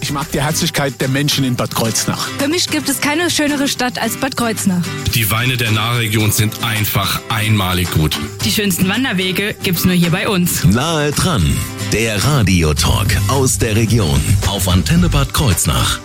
Ich mag die Herzlichkeit der Menschen in Bad Kreuznach. Für mich gibt es keine schönere Stadt als Bad Kreuznach. Die Weine der Nahregion sind einfach einmalig gut. Die schönsten Wanderwege gibt's nur hier bei uns. Nahe dran, der Radiotalk aus der Region auf Antenne Bad Kreuznach.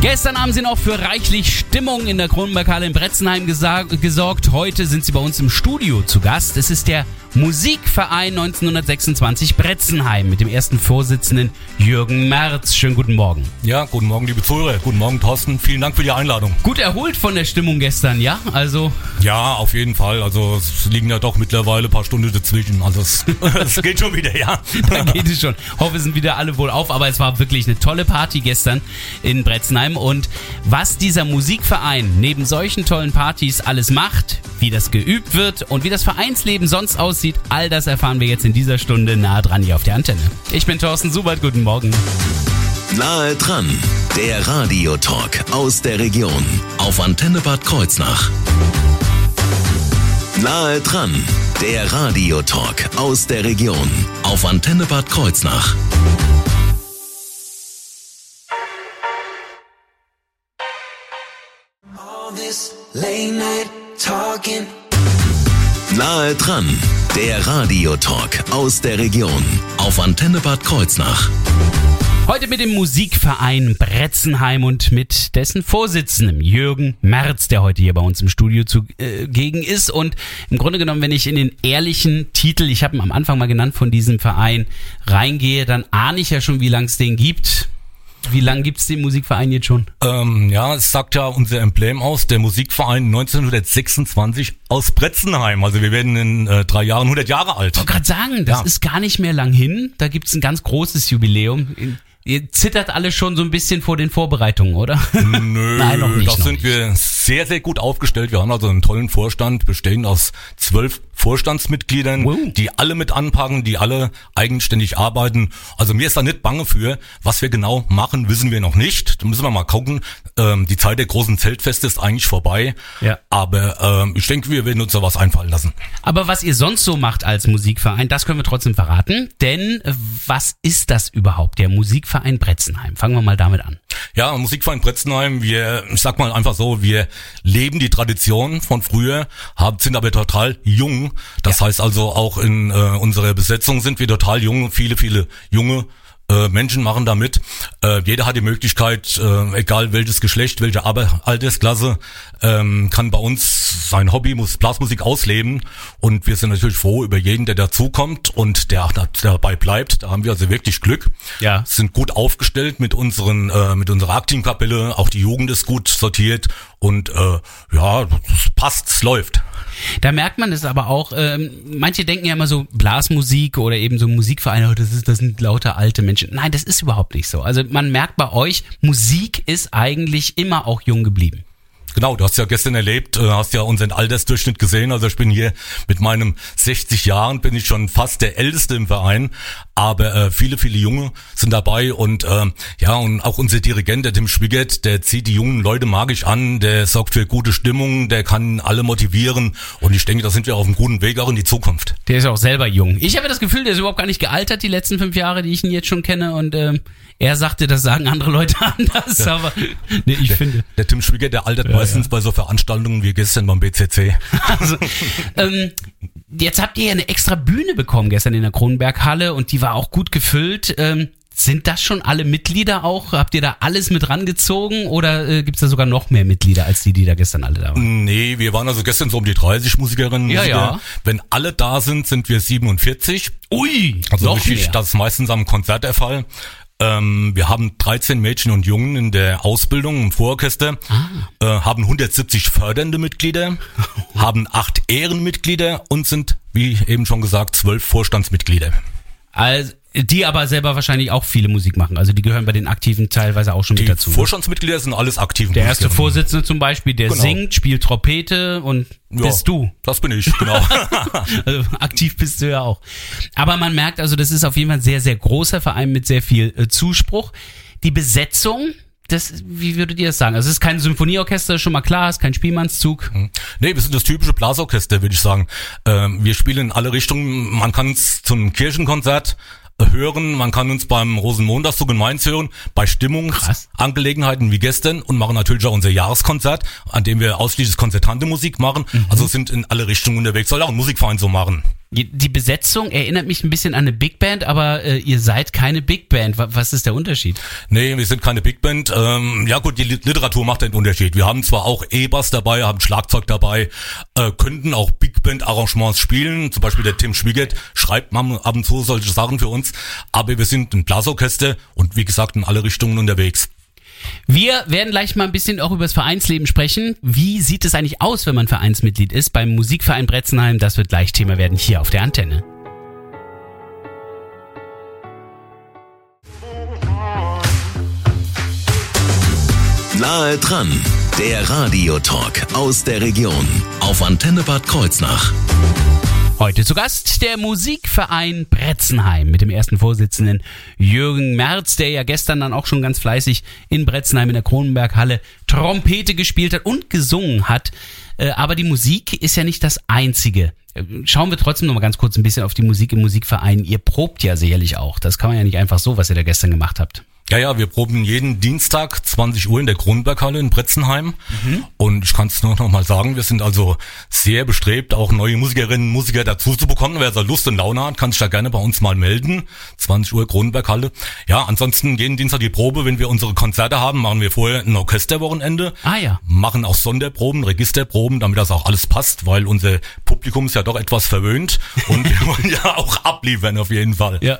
Gestern haben sie noch für reichlich Stimmung in der Kronenberghalle in Bretzenheim gesorgt. Heute sind sie bei uns im Studio zu Gast. Es ist der Musikverein 1926 Bretzenheim mit dem ersten Vorsitzenden Jürgen Merz. Schönen guten Morgen. Ja, guten Morgen, liebe Zuhörer. Guten Morgen, Thorsten. Vielen Dank für die Einladung. Gut erholt von der Stimmung gestern, ja? Also. Ja, auf jeden Fall. Also, es liegen ja doch mittlerweile ein paar Stunden dazwischen. Also, es, es geht schon wieder, ja. da geht es schon. Hoffe, sind wieder alle wohl auf. Aber es war wirklich eine tolle Party gestern in Bretzenheim. Und was dieser Musikverein neben solchen tollen Partys alles macht, wie das geübt wird und wie das Vereinsleben sonst aussieht, all das erfahren wir jetzt in dieser Stunde nah dran hier auf der Antenne. Ich bin Thorsten Subert, guten Morgen. Nahe dran, der Radiotalk aus der Region auf Antenne Bad Kreuznach. Nahe dran, der Radiotalk aus der Region auf Antenne Bad Kreuznach. All this late night talking. Nahe dran, der Radiotalk aus der Region auf Antenne Bad Kreuznach. Heute mit dem Musikverein Bretzenheim und mit dessen Vorsitzendem Jürgen Merz, der heute hier bei uns im Studio zugegen äh, ist. Und im Grunde genommen, wenn ich in den ehrlichen Titel, ich habe ihn am Anfang mal genannt, von diesem Verein reingehe, dann ahne ich ja schon, wie lange es den gibt. Wie lange gibt's den Musikverein jetzt schon? Ähm, ja, es sagt ja unser Emblem aus, der Musikverein 1926 aus Bretzenheim. Also wir werden in äh, drei Jahren 100 Jahre alt. Ich wollte gerade sagen, das ja. ist gar nicht mehr lang hin. Da gibt's ein ganz großes Jubiläum. Ihr zittert alle schon so ein bisschen vor den Vorbereitungen, oder? Nö, Nein, noch nicht, da sind nicht. wir sehr, sehr gut aufgestellt. Wir haben also einen tollen Vorstand, bestehend aus zwölf Vorstandsmitgliedern, wow. die alle mit anpacken, die alle eigenständig arbeiten. Also mir ist da nicht bange für. Was wir genau machen, wissen wir noch nicht. Da müssen wir mal gucken. Ähm, die Zeit der großen Zeltfeste ist eigentlich vorbei. Ja. Aber ähm, ich denke, wir werden uns da was einfallen lassen. Aber was ihr sonst so macht als Musikverein, das können wir trotzdem verraten. Denn was ist das überhaupt, der Musikverein Bretzenheim? Fangen wir mal damit an. Ja, Musikverein Bretzenheim, wir, ich sag mal einfach so, wir leben die Tradition von früher, haben, sind aber total jung. Das ja. heißt also auch in äh, unserer Besetzung sind wir total jung, viele, viele junge äh, Menschen machen da mit. Äh, jeder hat die Möglichkeit, äh, egal welches Geschlecht, welche Altersklasse, ähm, kann bei uns sein Hobby, muss Blasmusik ausleben. Und wir sind natürlich froh über jeden, der dazukommt und der, der dabei bleibt. Da haben wir also wirklich Glück. Ja. Sind gut aufgestellt mit unseren, äh, mit unserer Aktivkapelle. Auch die Jugend ist gut sortiert und äh, ja, es passt, es läuft. Da merkt man es aber auch, ähm, manche denken ja immer so Blasmusik oder eben so Musikvereine, oh, das, ist, das sind lauter alte Menschen. Nein, das ist überhaupt nicht so. Also man merkt bei euch, Musik ist eigentlich immer auch jung geblieben. Genau, du hast ja gestern erlebt, äh, hast ja unseren Altersdurchschnitt gesehen. Also ich bin hier mit meinem 60 Jahren, bin ich schon fast der Älteste im Verein. Aber äh, viele, viele Junge sind dabei und äh, ja, und auch unser Dirigent, der Tim Schwiggert, der zieht die jungen Leute magisch an, der sorgt für gute Stimmung, der kann alle motivieren und ich denke, da sind wir auf einem guten Weg auch in die Zukunft. Der ist auch selber jung. Ich habe das Gefühl, der ist überhaupt gar nicht gealtert, die letzten fünf Jahre, die ich ihn jetzt schon kenne und ähm, er sagte, das sagen andere Leute anders, der, aber nee, ich der, finde. Der Tim Schwiggert, der altert ja, meistens ja. bei so Veranstaltungen wie gestern beim BCC. Also, ähm, jetzt habt ihr ja eine extra Bühne bekommen gestern in der Kronenberghalle und die war auch gut gefüllt. Ähm, sind das schon alle Mitglieder auch? Habt ihr da alles mit rangezogen oder äh, gibt es da sogar noch mehr Mitglieder als die, die da gestern alle da waren? Nee, wir waren also gestern so um die 30 Musikerinnen. Ja, Musiker. ja. Wenn alle da sind, sind wir 47. Ui, also noch wirklich, mehr. das ist meistens am Konzert der Fall. Ähm, wir haben 13 Mädchen und Jungen in der Ausbildung im Vororchester, ah. äh, haben 170 fördernde Mitglieder, haben acht Ehrenmitglieder und sind, wie eben schon gesagt, zwölf Vorstandsmitglieder. Also die aber selber wahrscheinlich auch viele Musik machen. Also die gehören bei den Aktiven teilweise auch schon die mit dazu. Die? Vorstandsmitglieder sind alles aktiv. Der erste Vorsitzende zum Beispiel, der genau. singt, spielt Trompete und ja, bist du. Das bin ich, genau. also aktiv bist du ja auch. Aber man merkt also, das ist auf jeden Fall ein sehr, sehr großer Verein mit sehr viel äh, Zuspruch. Die Besetzung, das, wie würdet ihr das sagen? Also es ist kein Symphonieorchester, schon mal klar, es ist kein Spielmannszug. Hm. Nee, wir sind das typische Blasorchester, würde ich sagen. Ähm, wir spielen in alle Richtungen. Man kann es zum Kirchenkonzert hören. Man kann uns beim Rosenmontagszug in Mainz hören, bei Stimmungsangelegenheiten wie gestern und machen natürlich auch unser Jahreskonzert, an dem wir ausschließlich konzertante Musik machen. Also sind in alle Richtungen unterwegs. Soll auch ein Musikverein so machen. Die Besetzung erinnert mich ein bisschen an eine Big Band, aber äh, ihr seid keine Big Band. Wa- Was ist der Unterschied? Nee, wir sind keine Big Band. Ähm, ja gut, die Lit- Literatur macht den Unterschied. Wir haben zwar auch E-Bass dabei, haben Schlagzeug dabei, äh, könnten auch Big Band Arrangements spielen. Zum Beispiel der Tim Schmiegert schreibt ab und zu solche Sachen für uns. Aber wir sind ein Blasorchester und wie gesagt in alle Richtungen unterwegs. Wir werden gleich mal ein bisschen auch über das Vereinsleben sprechen. Wie sieht es eigentlich aus, wenn man Vereinsmitglied ist beim Musikverein Bretzenheim? Das wird gleich Thema werden hier auf der Antenne. Nahe dran, der Radiotalk aus der Region auf Antenne Bad Kreuznach. Heute zu Gast der Musikverein Bretzenheim mit dem ersten Vorsitzenden Jürgen Merz, der ja gestern dann auch schon ganz fleißig in Bretzenheim in der Kronenberghalle Trompete gespielt hat und gesungen hat. Äh, Aber die Musik ist ja nicht das Einzige. Äh, Schauen wir trotzdem noch mal ganz kurz ein bisschen auf die Musik im Musikverein. Ihr probt ja sicherlich auch. Das kann man ja nicht einfach so, was ihr da gestern gemacht habt. Ja, ja, wir proben jeden Dienstag 20 Uhr in der Kronberghalle in Bretzenheim. Und ich kann es nur noch mal sagen, wir sind also sehr bestrebt, auch neue Musikerinnen und Musiker dazu zu bekommen. Wer so Lust und Laune hat, kann sich da gerne bei uns mal melden. 20 Uhr Kronberghalle. Ja, ansonsten jeden Dienstag die Probe. Wenn wir unsere Konzerte haben, machen wir vorher ein Orchesterwochenende. Ah ja. Machen auch Sonderproben, Registerproben, damit das auch alles passt, weil unser Publikum ist ja doch etwas verwöhnt. Und wir wollen ja auch abliefern auf jeden Fall. Ja.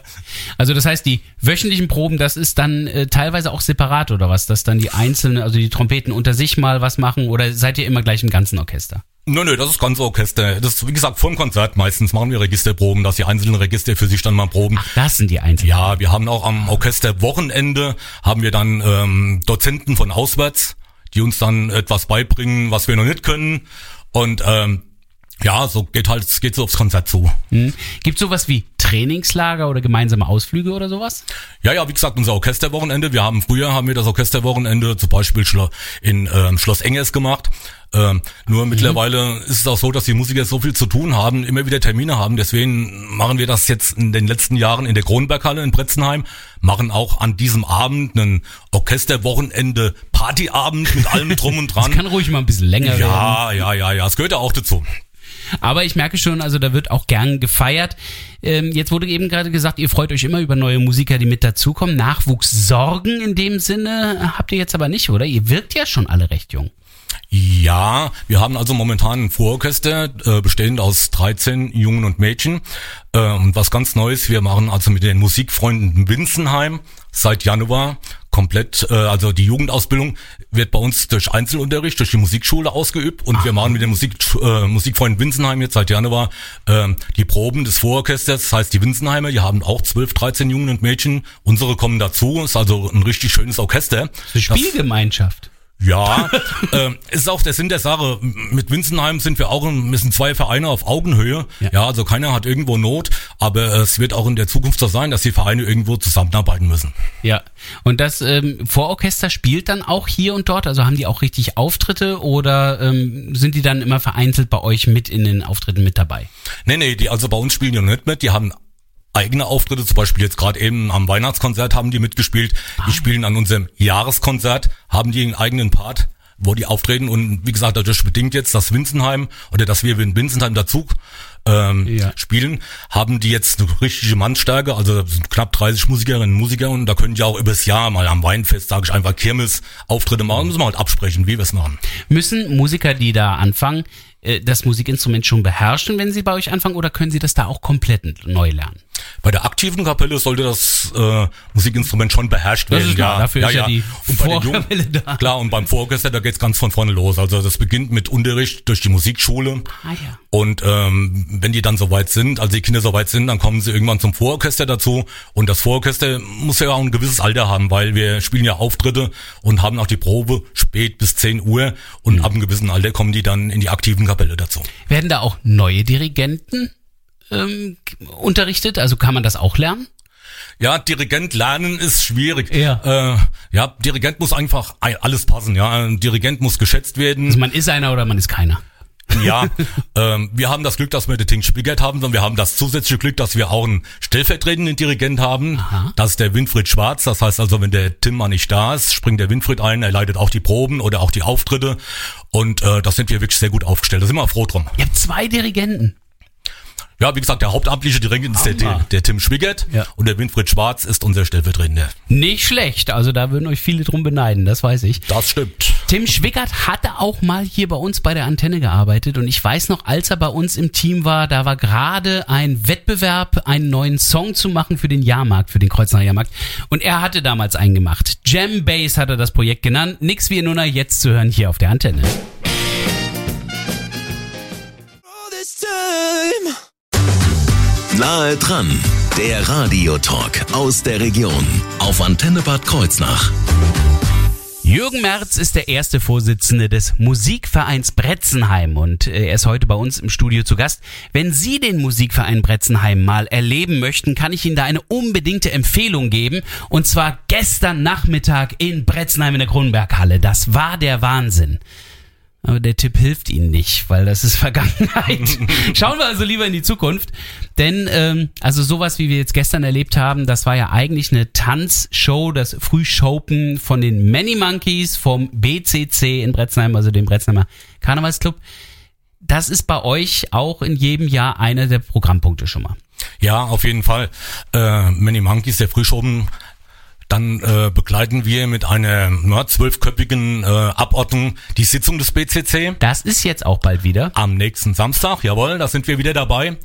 Also das heißt, die wöchentlichen Proben, das ist dann äh, teilweise auch separat oder was? Dass dann die einzelnen, also die Trompeten unter sich mal was machen oder seid ihr immer gleich im ganzen Orchester? Nö, nö, das ist ganz Orchester. Das ist, wie gesagt, vor dem Konzert meistens machen wir Registerproben, dass die einzelnen Register für sich dann mal proben. Das sind die einzelnen. Ja, wir haben auch am Orchesterwochenende haben wir dann ähm, Dozenten von auswärts, die uns dann etwas beibringen, was wir noch nicht können. Und ähm, ja, so geht halt, es geht so aufs Konzert zu. Hm. Gibt sowas wie Trainingslager oder gemeinsame Ausflüge oder sowas? Ja, ja, wie gesagt, unser Orchesterwochenende. Wir haben früher haben wir das Orchesterwochenende zum Beispiel in ähm, Schloss Engers gemacht. Ähm, nur mittlerweile ist es auch so, dass die Musiker so viel zu tun haben, immer wieder Termine haben. Deswegen machen wir das jetzt in den letzten Jahren in der Kronberghalle in Bretzenheim. Machen auch an diesem Abend einen Orchesterwochenende Partyabend mit allem drum und Das dran. kann ruhig mal ein bisschen länger werden. Ja, ja, ja, ja, es gehört ja auch dazu. Aber ich merke schon, also da wird auch gern gefeiert. Ähm, jetzt wurde eben gerade gesagt, ihr freut euch immer über neue Musiker, die mit dazukommen. Nachwuchssorgen in dem Sinne habt ihr jetzt aber nicht, oder? Ihr wirkt ja schon alle recht jung. Ja, wir haben also momentan ein Vororchester, äh, bestehend aus 13 Jungen und Mädchen. Äh, und was ganz Neues, wir machen also mit den Musikfreunden Winzenheim seit Januar komplett, äh, also die Jugendausbildung wird bei uns durch Einzelunterricht, durch die Musikschule ausgeübt und wir machen mit den Musik, äh, Musikfreunden Winzenheim jetzt seit Januar äh, die Proben des Vororchesters, das heißt die Winzenheimer, die haben auch 12, 13 Jungen und Mädchen, unsere kommen dazu, ist also ein richtig schönes Orchester. Eine Spielgemeinschaft. Ja, ähm, ist auch der Sinn der Sache. Mit Winzenheim sind wir auch, wir sind zwei Vereine auf Augenhöhe. Ja. Ja. also keiner hat irgendwo Not, aber es wird auch in der Zukunft so sein, dass die Vereine irgendwo zusammenarbeiten müssen. Ja. Und das ähm, Vororchester spielt dann auch hier und dort? Also haben die auch richtig Auftritte oder ähm, sind die dann immer vereinzelt bei euch mit in den Auftritten mit dabei? Nee, nee, die also bei uns spielen die noch nicht mit, die haben eigene Auftritte, zum Beispiel jetzt gerade eben am Weihnachtskonzert haben die mitgespielt. Die spielen an unserem Jahreskonzert, haben die einen eigenen Part, wo die auftreten und wie gesagt, dadurch bedingt jetzt, dass Winzenheim oder dass wir in Winzenheim dazu ähm, Ja. spielen, haben die jetzt eine richtige Mannstärke, also sind knapp 30 Musikerinnen und Musiker und da können die auch übers Jahr mal am Weinfest, sage ich einfach, Kirmes Auftritte machen, müssen wir halt absprechen, wie wir es machen. Müssen Musiker, die da anfangen, das Musikinstrument schon beherrschen, wenn sie bei euch anfangen, oder können sie das da auch komplett neu lernen? Bei der aktiven Kapelle sollte das äh, Musikinstrument schon beherrscht Das werden. ist klar, dafür ist ja die Und Vorkapelle da. Klar, und beim Vororchester, da geht's ganz von vorne los. Also das beginnt mit Unterricht durch die Musikschule. Ah ja. Und ähm, wenn die dann soweit sind, also die Kinder soweit sind, dann kommen sie irgendwann zum Vororchester dazu. Und das Vororchester muss ja auch ein gewisses Alter haben, weil wir spielen ja Auftritte und haben auch die Probe spät bis 10 Uhr. Und Mhm. ab einem gewissen Alter kommen die dann in die aktiven Kapelle dazu. Werden da auch neue Dirigenten ähm, unterrichtet? Also kann man das auch lernen? Ja, Dirigent lernen ist schwierig. Ja. äh, ja Dirigent muss einfach ein- alles passen. Ja, ein Dirigent muss geschätzt werden. Also man ist einer oder man ist keiner. Ja, ähm, wir haben das Glück, dass wir den Ting Spiegert haben, sondern wir haben das zusätzliche Glück, dass wir auch einen stellvertretenden Dirigent haben. Aha. Das ist der Winfried Schwarz. Das heißt also, wenn der Tim mal nicht da ist, springt der Winfried ein. Er leitet auch die Proben oder auch die Auftritte. Und äh, das sind wir wirklich sehr gut aufgestellt. Da sind wir froh drum. Ihr habt zwei Dirigenten. Ja, wie gesagt, der hauptamtliche Dirigent ist der, der, der Tim Schwiegert Ja. und der Winfried Schwarz ist unser Stellvertretender. Nicht schlecht. Also da würden euch viele drum beneiden, das weiß ich. Das stimmt. Tim Schwickert hatte auch mal hier bei uns bei der Antenne gearbeitet und ich weiß noch, als er bei uns im Team war, da war gerade ein Wettbewerb, einen neuen Song zu machen für den Jahrmarkt, für den Kreuznacher Jahrmarkt und er hatte damals einen gemacht. Jam Bass hat er das Projekt genannt. Nix wie Nuna jetzt zu hören hier auf der Antenne. Nahe dran, der Radiotalk aus der Region auf Antenne Bad Kreuznach. Jürgen Merz ist der erste Vorsitzende des Musikvereins Bretzenheim und äh, er ist heute bei uns im Studio zu Gast. Wenn Sie den Musikverein Bretzenheim mal erleben möchten, kann ich Ihnen da eine unbedingte Empfehlung geben. Und zwar gestern Nachmittag in Bretzenheim in der Kronenberghalle. Das war der Wahnsinn. Aber der Tipp hilft Ihnen nicht, weil das ist Vergangenheit. Schauen wir also lieber in die Zukunft. Denn, ähm, also sowas, wie wir jetzt gestern erlebt haben, das war ja eigentlich eine Tanzshow, das Frühschopen von den Many Monkeys vom BCC in Bretzenheim, also dem Bretzenheimer Karnevalsclub. Das ist bei euch auch in jedem Jahr einer der Programmpunkte schon mal. Ja, auf jeden Fall. Äh, Many Monkeys, der Frühschoben, dann äh, begleiten wir mit einer ja, zwölfköpfigen äh, Abordnung die Sitzung des BCC. Das ist jetzt auch bald wieder. Am nächsten Samstag, jawohl, da sind wir wieder dabei.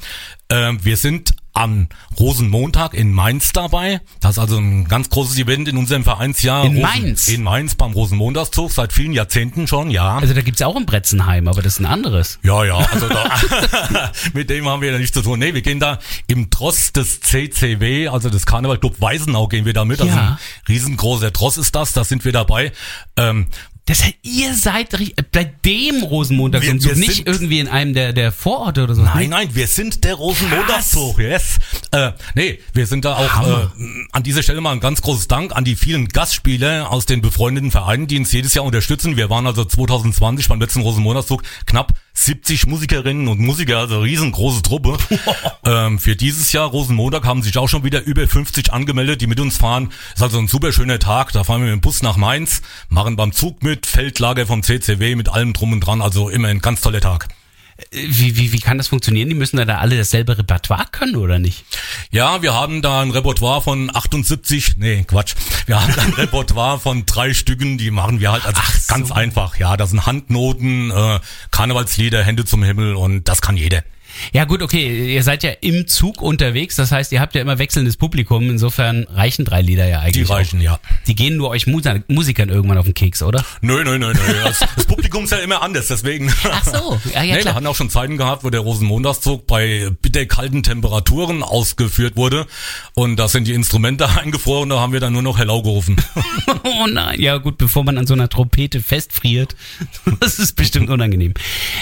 Ähm, wir sind am Rosenmontag in Mainz dabei. Das ist also ein ganz großes Event in unserem Vereinsjahr. In Rosen, Mainz? In Mainz beim Rosenmontagszug seit vielen Jahrzehnten schon, ja. Also da gibt's auch ein Bretzenheim, aber das ist ein anderes. Ja, ja, also da, mit dem haben wir ja nichts zu tun. Nee, wir gehen da im Tross des CCW, also des Karnevalclub Weisenau gehen wir da mit. Also Ja. ein riesengroßer Tross ist das, da sind wir dabei. Ähm, Das heißt, ihr seid ri- bei dem Rosenmontag Wir- und wir nicht irgendwie in einem der, der Vororte oder so. Nein, nein, wir sind der Rosenmontagszug, yes. Äh, nee, wir sind da auch äh, an dieser Stelle mal ein ganz großes Dank an die vielen Gastspieler aus den befreundeten Vereinen, die uns jedes Jahr unterstützen. Wir waren also 2020 beim letzten Rosenmontagszug knapp 70 Musikerinnen und Musiker, also riesengroße Truppe. ähm, für dieses Jahr Rosenmontag haben sich auch schon wieder über 50 angemeldet, die mit uns fahren. Ist also ein super schöner Tag. Da fahren wir mit dem Bus nach Mainz, machen beim Zug mit, Feldlager vom CCW mit allem drum und dran. Also immer ein ganz toller Tag. Wie, wie, wie kann das funktionieren? Die müssen da, alle dasselbe Repertoire können, oder nicht? Ja, wir haben da ein Repertoire von 78, nee, Quatsch. Wir haben da ein Repertoire von drei Stücken, die machen wir halt also Ach so. ganz einfach. Ja, das sind Handnoten, äh, Karnevalslieder, Hände zum Himmel und das kann jeder. Ja gut, okay, ihr seid ja im Zug unterwegs, das heißt, ihr habt ja immer wechselndes Publikum, insofern reichen drei Lieder ja Die eigentlich. reichen, auch. ja. Die gehen nur euch Musa- Musikern irgendwann auf den Keks, oder? Nö, nö, nö, nö. Das, das Publikum ist ja immer anders, deswegen. Ach so, ja, ja nee, wir klar. hatten auch schon Zeiten gehabt, wo der Rosenmontagszug bei bitterkalten Temperaturen ausgeführt wurde. Und da sind die Instrumente eingefroren, da haben wir dann nur noch Hello gerufen. Oh nein, ja gut, bevor man an so einer Trompete festfriert. Das ist bestimmt unangenehm.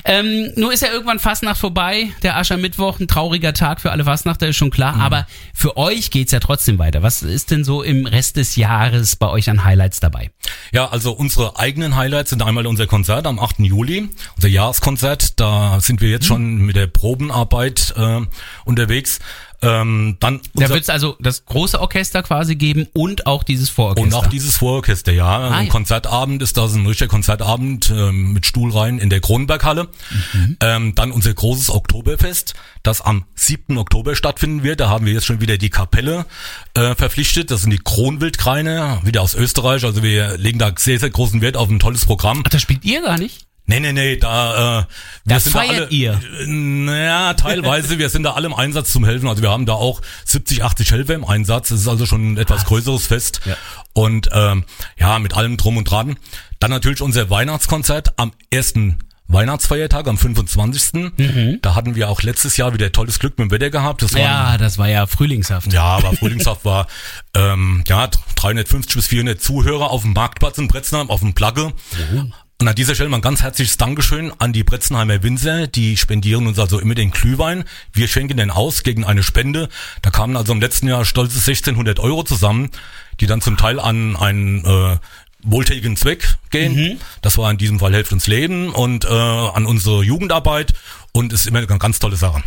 Ähm, nur ist ja irgendwann Fastnacht vorbei, der Aschermittwoch, ein trauriger Tag für alle Fastnachter, ist schon klar. Aber für euch geht's ja trotzdem weiter. Was ist denn so im Rest des Jahres bei euch an Highlights dabei? Ja, also unsere eigenen Highlights sind einmal unser Konzert am 8. Juli, unser Jahreskonzert. Da sind wir jetzt schon mit der Probenarbeit äh, unterwegs. Ähm, dann Da wird es also das große Orchester quasi geben und auch dieses Vororchester. und auch dieses Vororchester, ja. Ah, ein ja. Konzertabend ist das ein richtiger Konzertabend ähm, mit Stuhlreihen in der Kronenberghalle. Mhm. Ähm, dann unser großes Oktoberfest, das am 7. Oktober stattfinden wird. Da haben wir jetzt schon wieder die Kapelle äh, verpflichtet. Das sind die Kronwildkreine, wieder aus Österreich. Also wir legen da sehr, sehr großen Wert auf ein tolles Programm. Ach, das spielt ihr gar nicht? Nee, nee, nee, da, äh, wir Da sind feiert da alle, ihr. Äh, Naja, teilweise, wir sind da alle im Einsatz zum Helfen. Also wir haben da auch 70, 80 Helfer im Einsatz. Das ist also schon ein etwas größeres Fest. Ja. Und ähm, ja, mit allem drum und dran. Dann natürlich unser Weihnachtskonzert am ersten Weihnachtsfeiertag am 25. Da hatten wir auch letztes Jahr wieder tolles Glück mit dem Wetter gehabt. Das war Ja, das war ja frühlingshaft. ja, aber Frühlingshaft war ähm, ja 350 bis 400 Zuhörer auf dem Marktplatz in Bretzenheim auf dem Plagge. Und an dieser Stelle mal ein ganz herzliches Dankeschön an die Bretzenheimer Winzer. Die spendieren uns also immer den Glühwein. Wir schenken den aus gegen eine Spende. Da kamen also im letzten Jahr stolze 1600 Euro zusammen, die dann zum Teil an ein äh, wohltätigen Zweck gehen. Das war in diesem Fall Helft uns Leben und äh, an unsere Jugendarbeit und ist immer eine ganz tolle Sache.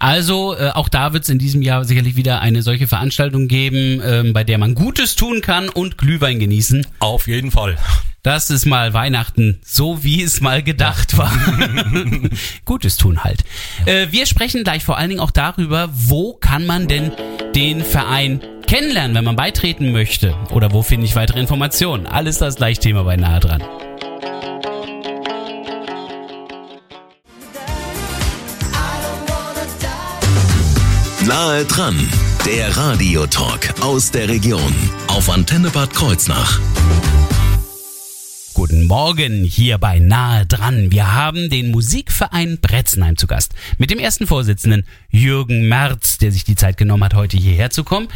Also äh, auch da wird es in diesem Jahr sicherlich wieder eine solche Veranstaltung geben, ähm, bei der man Gutes tun kann und Glühwein genießen. Auf jeden Fall. Das ist mal Weihnachten, so wie es mal gedacht war. Gutes tun halt. Äh, wir sprechen gleich vor allen Dingen auch darüber, wo kann man denn den Verein kennenlernen, wenn man beitreten möchte? Oder wo finde ich weitere Informationen? Alles das gleich Thema bei Nahe dran. Nahe dran, der Radiotalk aus der Region auf Antenne Bad Kreuznach. Morgen hier bei Nahe dran. Wir haben den Musikverein Bretzenheim zu Gast. Mit dem ersten Vorsitzenden Jürgen Merz, der sich die Zeit genommen hat, heute hierher zu kommen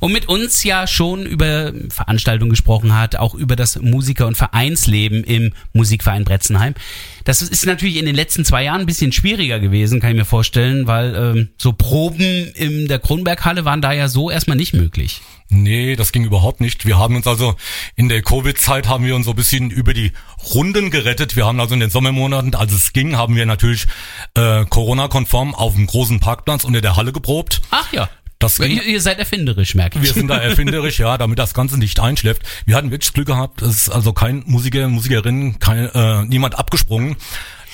und mit uns ja schon über Veranstaltungen gesprochen hat, auch über das Musiker- und Vereinsleben im Musikverein Bretzenheim. Das ist natürlich in den letzten zwei Jahren ein bisschen schwieriger gewesen, kann ich mir vorstellen, weil ähm, so Proben in der Kronberghalle waren da ja so erstmal nicht möglich. Nee, das ging überhaupt nicht. Wir haben uns also in der Covid-Zeit haben wir uns so ein bisschen über die Runden gerettet. Wir haben also in den Sommermonaten, als es ging, haben wir natürlich äh, Corona-konform auf dem großen Parkplatz unter der Halle geprobt. Ach ja. Das ging, Ihr, ihr seid erfinderisch, merke ich. wir sind da erfinderisch, ja, damit das Ganze nicht einschläft. Wir hatten wirklich Glück gehabt, es ist also kein Musiker, Musikerin, kein, äh, niemand abgesprungen.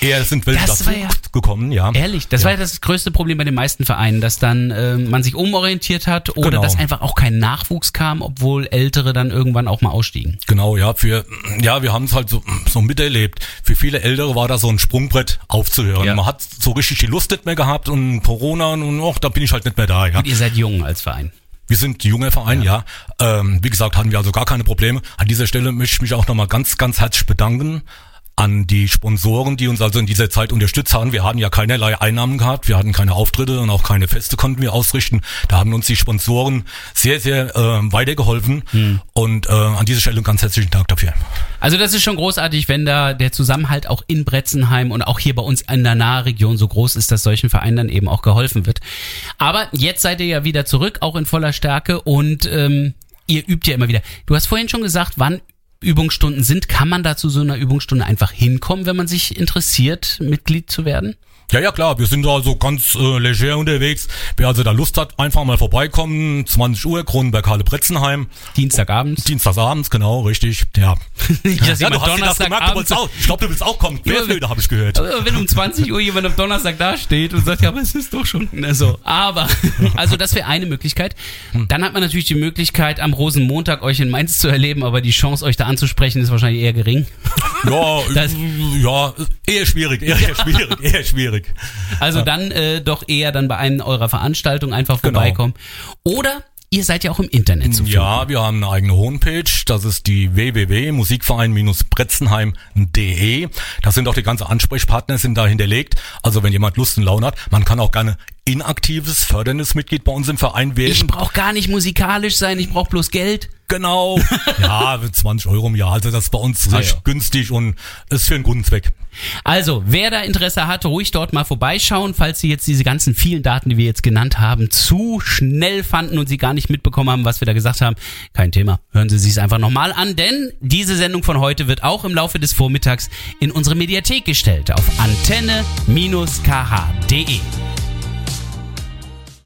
Eher sind Das dazu ja- gekommen, ja. Ehrlich, das ja. war ja das größte Problem bei den meisten Vereinen, dass dann äh, man sich umorientiert hat oder Genau. dass einfach auch kein Nachwuchs kam, obwohl Ältere dann irgendwann auch mal ausstiegen. Genau, ja, für, ja, wir haben es halt so, so miterlebt. Für viele Ältere war das so ein Sprungbrett aufzuhören. Ja. Man hat so richtig die Lust nicht mehr gehabt und Corona und och, da bin ich halt nicht mehr da, ja. Und ihr seid jung als Verein. Wir sind junger Verein, ja. Ähm, wie gesagt, hatten wir also gar keine Probleme. An dieser Stelle möchte ich mich auch nochmal ganz, ganz herzlich bedanken an die Sponsoren, die uns also in dieser Zeit unterstützt haben. Wir hatten ja keinerlei Einnahmen gehabt, wir hatten keine Auftritte und auch keine Feste konnten wir ausrichten. Da haben uns die Sponsoren sehr, sehr äh, weitergeholfen und äh, an dieser Stelle ganz herzlichen Dank dafür. Also das ist schon großartig, wenn da der Zusammenhalt auch in Bretzenheim und auch hier bei uns in der Nahregion so groß ist, dass solchen Vereinen dann eben auch geholfen wird. Aber jetzt seid ihr ja wieder zurück, auch in voller Stärke und ähm, ihr übt ja immer wieder. Du hast vorhin schon gesagt, wann Übungsstunden sind. Kann man da zu so einer Übungsstunde einfach hinkommen, wenn man sich interessiert, Mitglied zu werden? Ja, ja, klar, wir sind da so ganz äh, leger unterwegs. Wer also da Lust hat, einfach mal vorbeikommen. 20 Uhr, Kronenberg, Halle, Bretzenheim. Dienstagabends. Dienstagsabends, genau, richtig, ja. Nicht, dass ja, du hast das gemerkt, du wolltest auch. Ich glaube, du willst auch kommen. Ja, Querflöte, habe ich gehört. Aber wenn um 20 Uhr jemand am Donnerstag da steht und sagt, ja, aber es ist doch schon so. Aber, also das wäre eine Möglichkeit. Dann hat man natürlich die Möglichkeit, am Rosenmontag euch in Mainz zu erleben, aber die Chance, euch da anzusprechen, ist wahrscheinlich eher gering. Ja, Das- ja, eher schwierig, eher, eher schwierig, eher schwierig. Also dann äh, doch eher dann bei einer eurer Veranstaltungen einfach Genau. vorbeikommen. Oder ihr seid ja auch im Internet zu finden. Ja, wir haben eine eigene Homepage, das ist die www.musikverein-bretzenheim.de. Da sind auch die ganzen Ansprechpartner sind da hinterlegt. Also wenn jemand Lust und Laune hat, man kann auch gerne inaktives, förderndes Mitglied bei uns im Verein werden. Ich brauche gar nicht musikalisch sein, ich brauche bloß Geld. Genau. Ja, 20 Euro im Jahr. Also das ist bei uns Ah, recht ja. günstig und ist für einen guten Zweck. Also, wer da Interesse hat, ruhig dort mal vorbeischauen, falls Sie jetzt diese ganzen vielen Daten, die wir jetzt genannt haben, zu schnell fanden und Sie gar nicht mitbekommen haben, was wir da gesagt haben. Kein Thema. Hören Sie sich es einfach nochmal an, denn diese Sendung von heute wird auch im Laufe des Vormittags in unsere Mediathek gestellt auf antenne-kh.de.